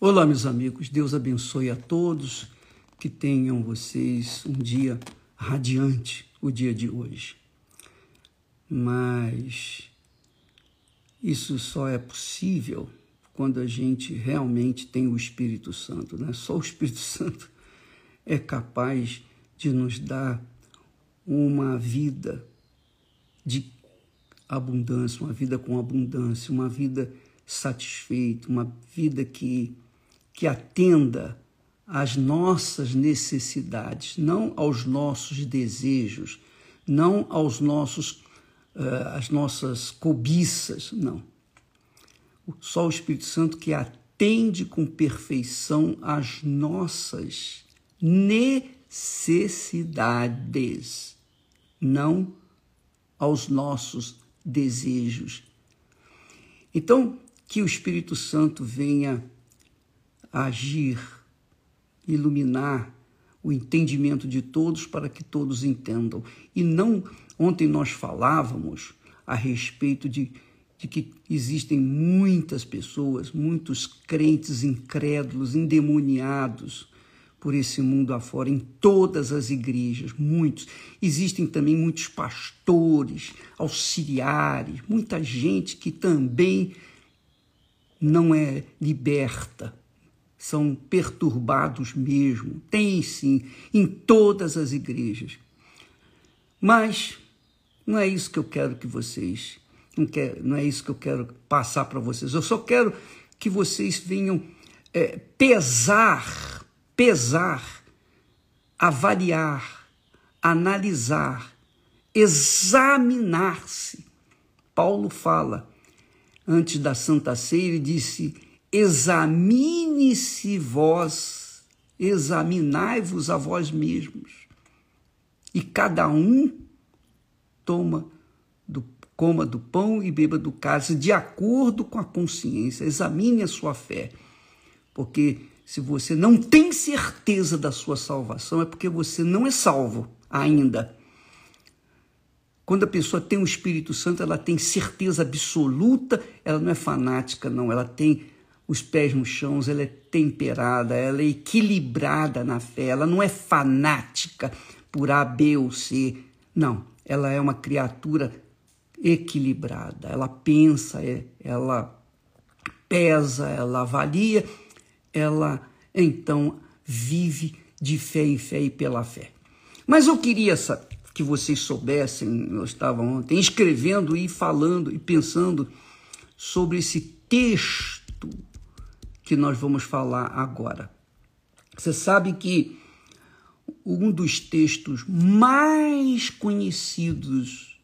Olá, meus amigos. Deus abençoe a todos. Que tenham vocês um dia radiante, o dia de hoje. Mas isso só é possível quando a gente realmente tem o Espírito Santo, né? Só o Espírito Santo é capaz de nos dar uma vida de abundância, uma vida com abundância, uma vida satisfeita, uma vida que que atenda às nossas necessidades, não aos nossos desejos, não aos nossos uh, às nossas cobiças, não. Só o Espírito Santo que atende com perfeição às nossas necessidades, não aos nossos desejos. Então, que o Espírito Santo venha agir, iluminar o entendimento de todos para que todos entendam. E não, ontem nós falávamos a respeito de, de que existem muitas pessoas, muitos crentes incrédulos, endemoniados por esse mundo afora, em todas as igrejas, muitos. Existem também muitos pastores, auxiliares, muita gente que também não é liberta são perturbados mesmo. Tem sim, em todas as igrejas. Mas não é isso que eu quero que vocês, não, quer, não é isso que eu quero passar para vocês. Eu só quero que vocês venham é, pesar, pesar, avaliar, analisar, examinar-se. Paulo fala, antes da Santa Ceia, ele disse: examine-se vós, examinai-vos a vós mesmos. E cada um toma do, coma do pão e beba do cálice de acordo com a consciência. Examine a sua fé. Porque se você não tem certeza da sua salvação, é porque você não é salvo ainda. Quando a pessoa tem o Espírito Santo, ela tem certeza absoluta, ela não é fanática, não, ela tem os pés no chão, ela é temperada, ela é equilibrada na fé, ela não é fanática por A, B ou C. Não, ela é uma criatura equilibrada, ela pensa, é, ela pesa, ela avalia, ela então vive de fé em fé e pela fé. Mas eu queria que vocês soubessem, eu estava ontem escrevendo e falando e pensando sobre esse texto que nós vamos falar agora. Você sabe que um dos textos mais conhecidos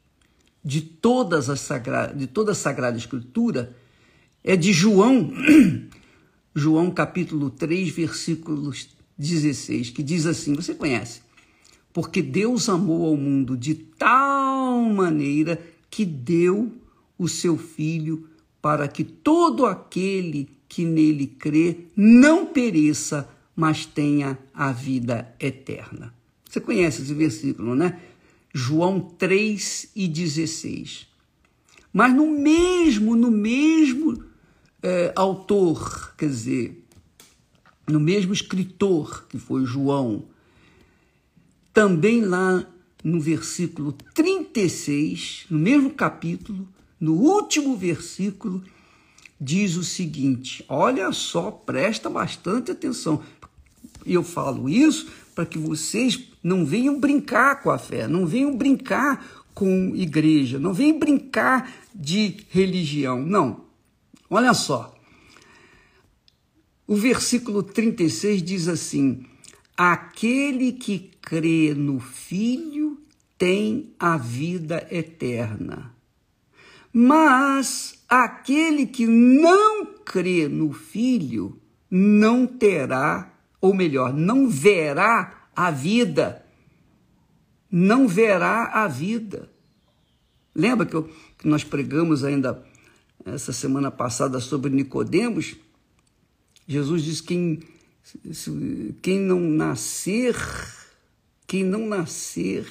de, todas as sagra... de toda a Sagrada Escritura é de João, João capítulo 3, versículos 16, que diz assim: você conhece? Porque Deus amou ao mundo de tal maneira que deu o seu Filho para que todo aquele que nele crê não pereça, mas tenha a vida eterna. Você conhece esse versículo, né? João 3 e 16. Mas no mesmo, no mesmo é, autor, quer dizer, no mesmo escritor que foi João, também lá no versículo 36, no mesmo capítulo, no último versículo, diz o seguinte: olha só, presta bastante atenção. E eu falo isso para que vocês não venham brincar com a fé, não venham brincar com igreja, não venham brincar de religião. Não. Olha só. O versículo 36 diz assim: Aquele que crê no Filho tem a vida eterna. Mas aquele que não crê no Filho não terá, ou melhor, não verá a vida. Não verá a vida. Lembra que, eu, que nós pregamos ainda essa semana passada sobre Nicodemos? Jesus diz quem quem não nascer, quem não nascer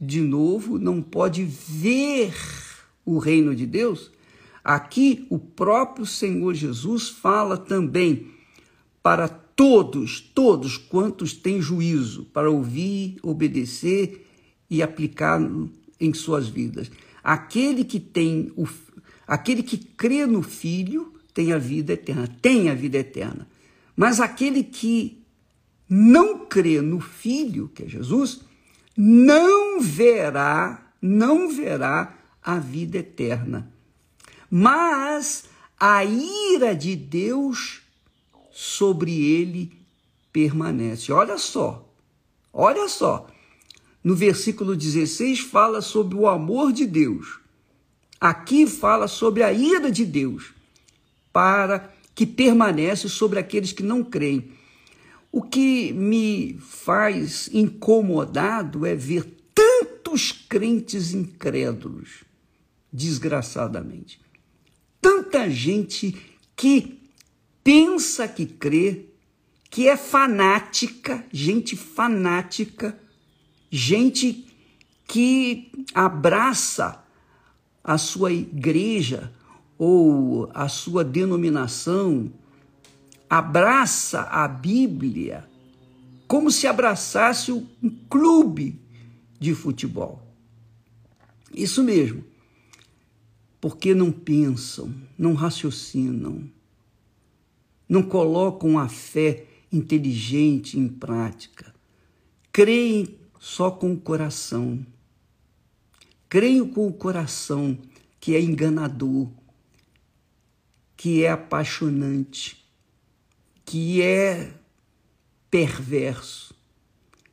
de novo não pode ver o reino de Deus, Aqui o próprio Senhor Jesus fala também para todos, todos quantos têm juízo, para ouvir, obedecer e aplicar em suas vidas. Aquele que tem o aquele que crê no Filho tem a vida eterna, tem a vida eterna. Mas aquele que não crê no Filho, que é Jesus, não verá, não verá a vida eterna. Mas a ira de Deus sobre ele permanece. Olha só, olha só. No versículo 16 fala sobre o amor de Deus. Aqui fala sobre a ira de Deus para que permanece sobre aqueles que não creem. O que me faz incomodado é ver tantos crentes incrédulos, desgraçadamente. Tanta gente que pensa que crê, que é fanática, gente fanática, gente que abraça a sua igreja ou a sua denominação, abraça a Bíblia como se abraçasse um clube de futebol. Isso mesmo. Porque não pensam, não raciocinam, não colocam a fé inteligente em prática. Creem só com o coração. Creio com o coração que é enganador, que é apaixonante, que é perverso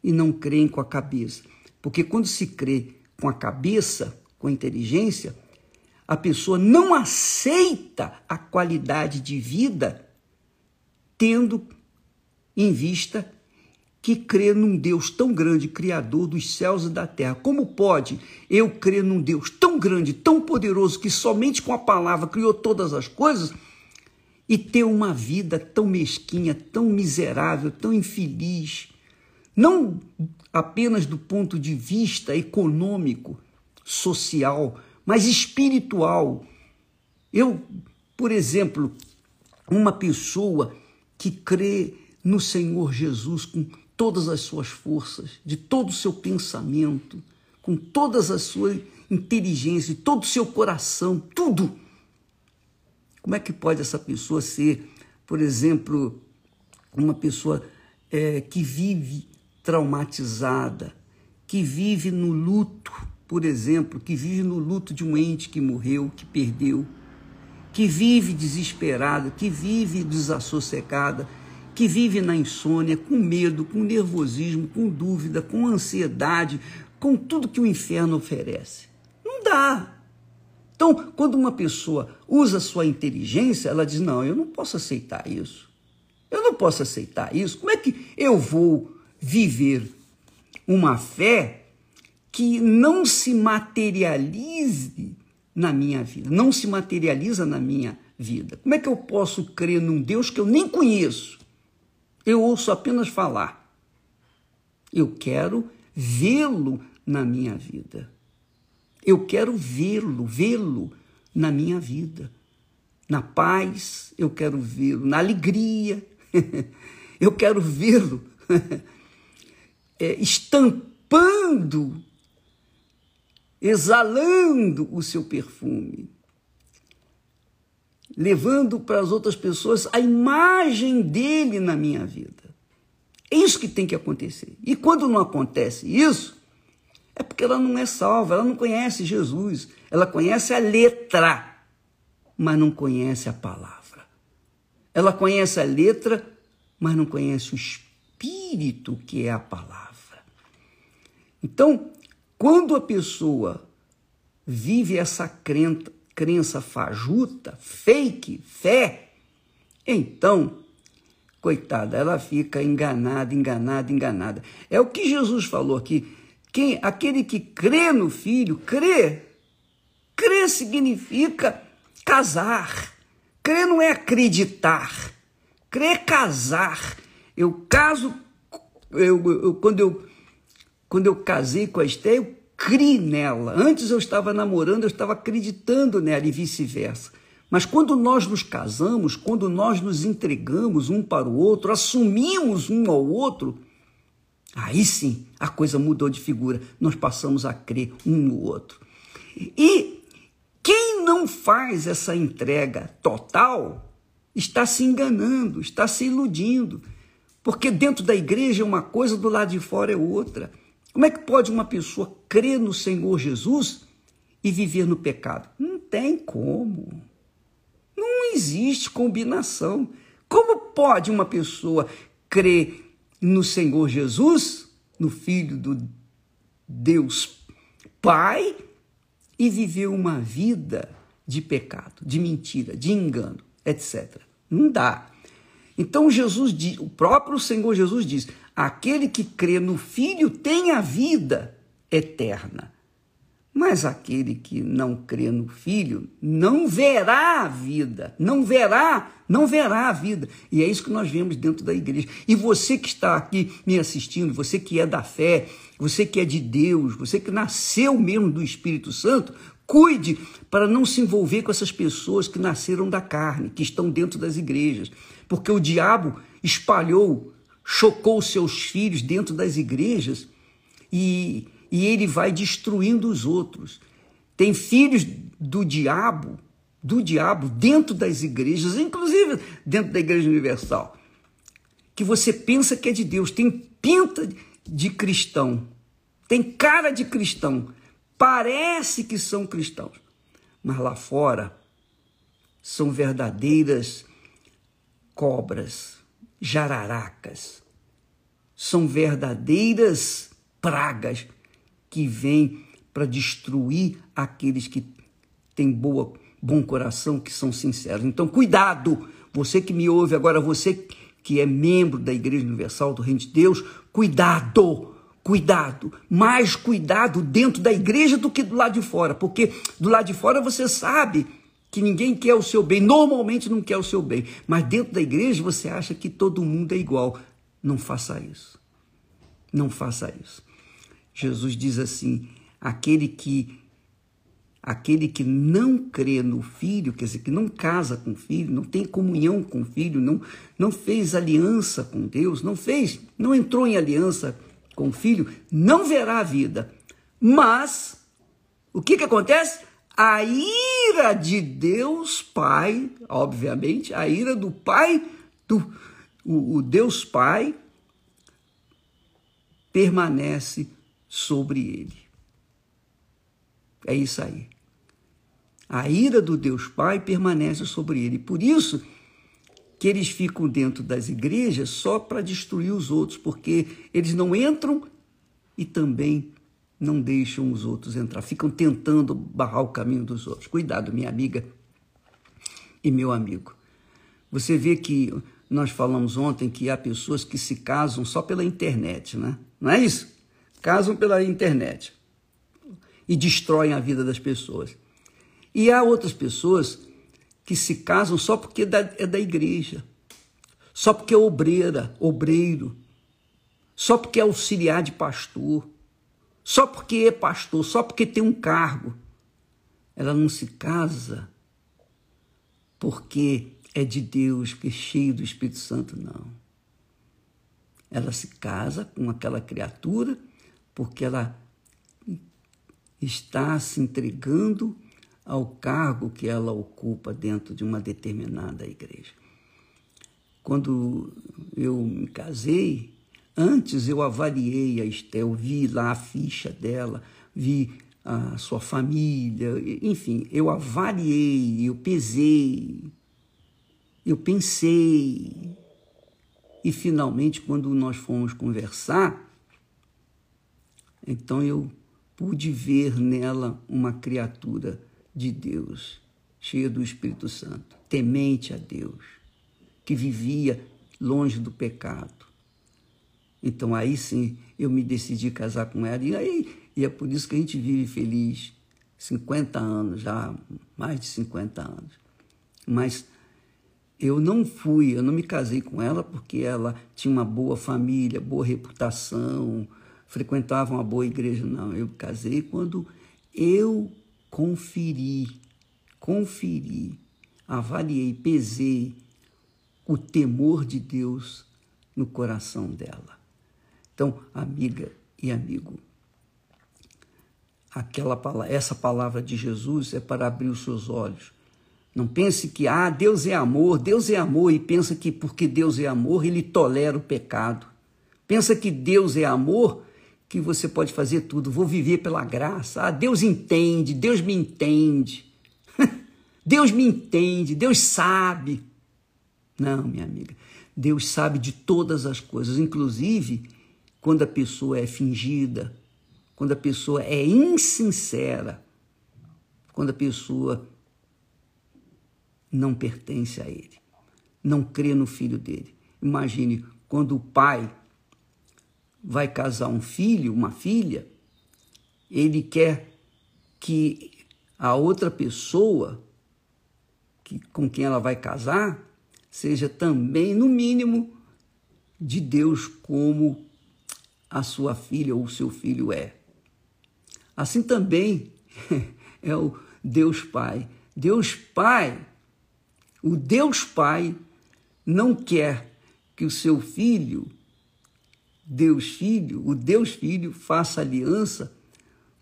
e não creem com a cabeça. Porque quando se crê com a cabeça, com a inteligência, a pessoa não aceita a qualidade de vida tendo em vista que crê num Deus tão grande, criador dos céus e da terra. Como pode eu crer num Deus tão grande, tão poderoso, que somente com a palavra criou todas as coisas e ter uma vida tão mesquinha, tão miserável, tão infeliz? Não apenas do ponto de vista econômico, social, mas espiritual. Eu, por exemplo, uma pessoa que crê no Senhor Jesus com todas as suas forças, de todo o seu pensamento, com todas as suas inteligência, todo o seu coração, tudo. Como é que pode essa pessoa ser, por exemplo, uma pessoa é, que vive traumatizada, que vive no luto, por exemplo, que vive no luto de um ente que morreu, que perdeu, que vive desesperada, que vive desassossegada, que vive na insônia, com medo, com nervosismo, com dúvida, com ansiedade, com tudo que o inferno oferece. Não dá. Então, quando uma pessoa usa sua inteligência, ela diz: Não, eu não posso aceitar isso. Eu não posso aceitar isso. Como é que eu vou viver uma fé que não se materialize na minha vida, não se materializa na minha vida. Como é que eu posso crer num Deus que eu nem conheço? Eu ouço apenas falar. Eu quero vê-lo na minha vida. Eu quero vê-lo, vê-lo na minha vida. Na paz, eu quero vê-lo, na alegria, eu quero vê-lo é, estampando exalando o seu perfume, levando para as outras pessoas a imagem dele na minha vida. É isso que tem que acontecer. E quando não acontece isso, é porque ela não é salva, ela não conhece Jesus, ela conhece a letra, mas não conhece a palavra. Ela conhece a letra, mas não conhece o espírito que é a palavra. Então, quando a pessoa vive essa crença, fajuta, fake, fé, então, coitada, ela fica enganada, enganada, enganada. É o que Jesus falou aqui. Quem, aquele que crê no filho, crê. Crê significa casar. Crê não é acreditar. Crê é casar. Eu caso, eu, eu, quando eu quando eu casei com a Esté, eu criei nela. Antes eu estava namorando, eu estava acreditando nela e vice-versa. Mas quando nós nos casamos, quando nós nos entregamos um para o outro, assumimos um ao outro, aí sim a coisa mudou de figura. Nós passamos a crer um no outro. E quem não faz essa entrega total está se enganando, está se iludindo. Porque dentro da igreja é uma coisa, do lado de fora é outra. Como é que pode uma pessoa crer no Senhor Jesus e viver no pecado? Não tem como. Não existe combinação. Como pode uma pessoa crer no Senhor Jesus, no Filho do Deus Pai, e viver uma vida de pecado, de mentira, de engano, etc. Não dá. Então Jesus diz, o próprio Senhor Jesus diz: aquele que crê no Filho tem a vida eterna. Mas aquele que não crê no Filho não verá a vida, não verá, não verá a vida. E é isso que nós vemos dentro da igreja. E você que está aqui me assistindo, você que é da fé, você que é de Deus, você que nasceu mesmo do Espírito Santo, cuide para não se envolver com essas pessoas que nasceram da carne, que estão dentro das igrejas. Porque o diabo espalhou, chocou seus filhos dentro das igrejas e e ele vai destruindo os outros. Tem filhos do diabo, do diabo dentro das igrejas, inclusive dentro da Igreja Universal, que você pensa que é de Deus, tem pinta de cristão, tem cara de cristão, parece que são cristãos, mas lá fora são verdadeiras cobras, jararacas, são verdadeiras pragas que vem para destruir aqueles que têm boa, bom coração, que são sinceros. Então, cuidado! Você que me ouve agora, você que é membro da Igreja Universal do Reino de Deus, cuidado! Cuidado, mais cuidado dentro da igreja do que do lado de fora, porque do lado de fora você sabe que ninguém quer o seu bem, normalmente não quer o seu bem, mas dentro da igreja você acha que todo mundo é igual. Não faça isso. Não faça isso. Jesus diz assim: aquele que aquele que não crê no filho, quer dizer, que não casa com o filho, não tem comunhão com o filho, não, não fez aliança com Deus, não fez, não entrou em aliança com o filho, não verá a vida. Mas o que que acontece? A ira de Deus Pai, obviamente, a ira do Pai, do o, o Deus Pai permanece sobre ele. É isso aí. A ira do Deus Pai permanece sobre ele. Por isso que eles ficam dentro das igrejas só para destruir os outros, porque eles não entram e também não deixam os outros entrar. Ficam tentando barrar o caminho dos outros. Cuidado, minha amiga e meu amigo. Você vê que nós falamos ontem que há pessoas que se casam só pela internet, né? Não é isso? casam pela internet e destroem a vida das pessoas. E há outras pessoas que se casam só porque é da, é da igreja, só porque é obreira, obreiro, só porque é auxiliar de pastor, só porque é pastor, só porque tem um cargo. Ela não se casa porque é de Deus, que é cheio do Espírito Santo, não. Ela se casa com aquela criatura porque ela está se entregando ao cargo que ela ocupa dentro de uma determinada igreja. Quando eu me casei, antes eu avaliei a Estel, vi lá a ficha dela, vi a sua família, enfim, eu avaliei, eu pesei, eu pensei. E finalmente, quando nós fomos conversar, então eu pude ver nela uma criatura de Deus, cheia do Espírito Santo, temente a Deus, que vivia longe do pecado. Então aí sim eu me decidi casar com ela e aí e é por isso que a gente vive feliz 50 anos, já mais de 50 anos. Mas eu não fui, eu não me casei com ela porque ela tinha uma boa família, boa reputação, frequentava uma boa igreja, não. Eu casei quando eu conferi, conferi avaliei, pesei o temor de Deus no coração dela. Então, amiga e amigo, aquela essa palavra de Jesus é para abrir os seus olhos. Não pense que ah, Deus é amor, Deus é amor e pensa que porque Deus é amor, ele tolera o pecado. Pensa que Deus é amor, que você pode fazer tudo, vou viver pela graça. Ah, Deus entende, Deus me entende. Deus me entende, Deus sabe. Não, minha amiga, Deus sabe de todas as coisas, inclusive quando a pessoa é fingida, quando a pessoa é insincera, quando a pessoa não pertence a ele, não crê no filho dele. Imagine quando o pai vai casar um filho, uma filha, ele quer que a outra pessoa que, com quem ela vai casar seja também, no mínimo, de Deus como a sua filha ou o seu filho é. Assim também é o Deus Pai. Deus Pai, o Deus Pai não quer que o seu filho, Deus Filho, o Deus Filho, faça aliança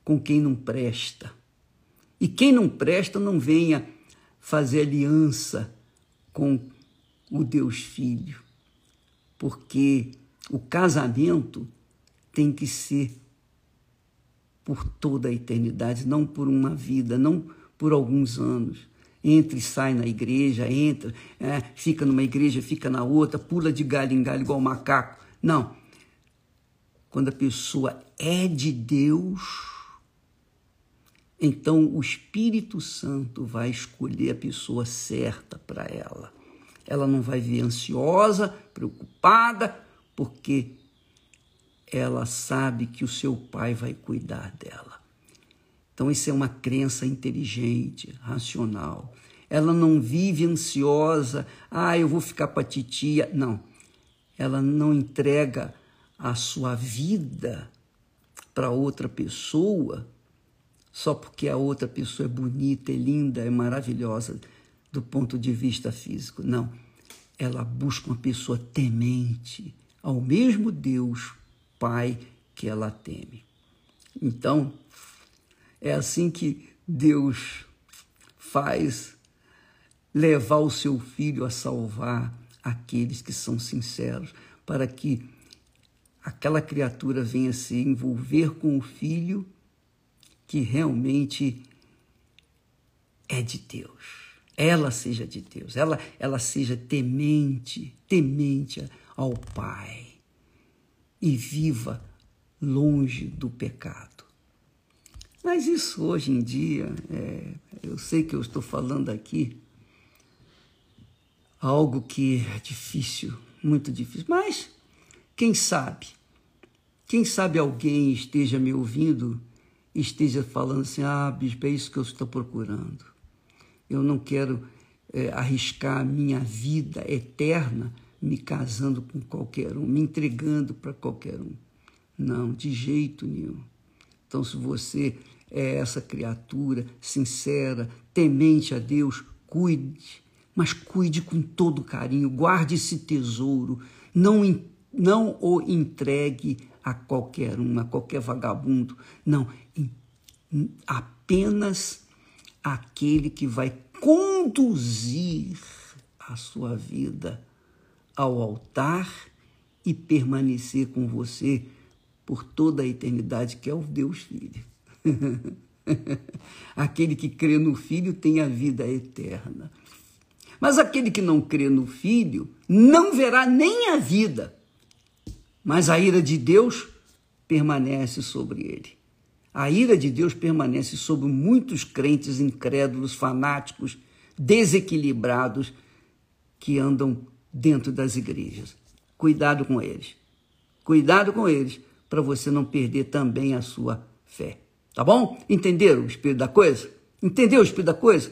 com quem não presta. E quem não presta não venha fazer aliança com o Deus Filho, porque o casamento tem que ser por toda a eternidade, não por uma vida, não por alguns anos. Entra e sai na igreja, entra, é, fica numa igreja, fica na outra, pula de galho em galho igual macaco. Não. Quando a pessoa é de Deus, então o Espírito Santo vai escolher a pessoa certa para ela. Ela não vai vir ansiosa, preocupada, porque ela sabe que o seu pai vai cuidar dela. Então, isso é uma crença inteligente, racional. Ela não vive ansiosa, ah, eu vou ficar para titia. Não. Ela não entrega a sua vida para outra pessoa só porque a outra pessoa é bonita, é linda, é maravilhosa do ponto de vista físico. Não. Ela busca uma pessoa temente ao mesmo Deus Pai que ela teme. Então, é assim que Deus faz levar o seu filho a salvar aqueles que são sinceros, para que aquela criatura venha se envolver com o filho que realmente é de Deus. Ela seja de Deus, ela, ela seja temente, temente ao Pai e viva longe do pecado. Mas isso hoje em dia, é, eu sei que eu estou falando aqui algo que é difícil, muito difícil, mas quem sabe, quem sabe alguém esteja me ouvindo esteja falando assim: ah, bispo, é isso que eu estou procurando. Eu não quero é, arriscar a minha vida eterna me casando com qualquer um, me entregando para qualquer um. Não, de jeito nenhum. Então, se você é essa criatura sincera, temente a Deus, cuide, mas cuide com todo carinho, guarde esse tesouro, não, não o entregue a qualquer um, a qualquer vagabundo. Não, apenas aquele que vai conduzir a sua vida ao altar e permanecer com você por toda a eternidade, que é o Deus Filho. aquele que crê no Filho tem a vida eterna. Mas aquele que não crê no Filho não verá nem a vida, mas a ira de Deus permanece sobre ele. A ira de Deus permanece sobre muitos crentes incrédulos, fanáticos, desequilibrados que andam dentro das igrejas. Cuidado com eles. Cuidado com eles para você não perder também a sua fé. Tá bom? Entenderam o espírito da coisa? Entendeu o espírito da coisa?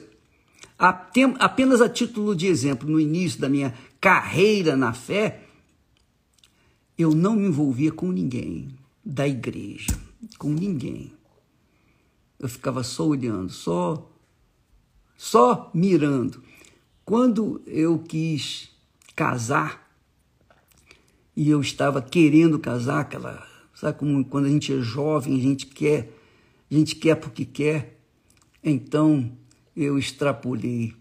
Apenas a título de exemplo, no início da minha carreira na fé, eu não me envolvia com ninguém da igreja, com ninguém. Eu ficava só olhando, só só mirando. quando eu quis casar, e eu estava querendo casar, aquela, sabe como quando a gente é jovem, a gente quer, a gente quer porque quer. Então eu extrapolei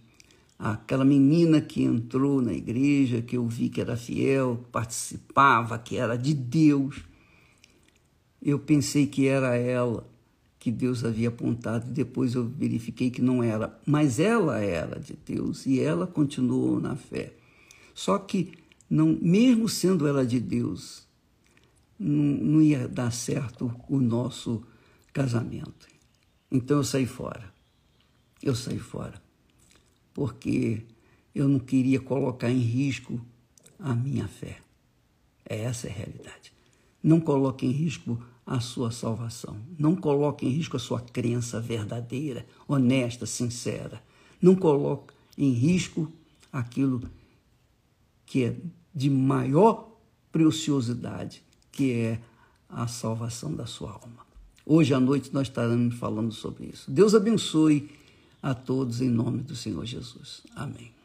aquela menina que entrou na igreja, que eu vi que era fiel, participava, que era de Deus. Eu pensei que era ela que Deus havia apontado, depois eu verifiquei que não era, mas ela era de Deus e ela continuou na fé. Só que não, mesmo sendo ela de Deus, não, não ia dar certo o nosso casamento. Então eu saí fora. Eu saí fora porque eu não queria colocar em risco a minha fé. Essa é a realidade. Não coloque em risco a sua salvação. Não coloque em risco a sua crença verdadeira, honesta, sincera. Não coloque em risco aquilo que é de maior preciosidade, que é a salvação da sua alma. Hoje à noite nós estaremos falando sobre isso. Deus abençoe a todos em nome do Senhor Jesus. Amém.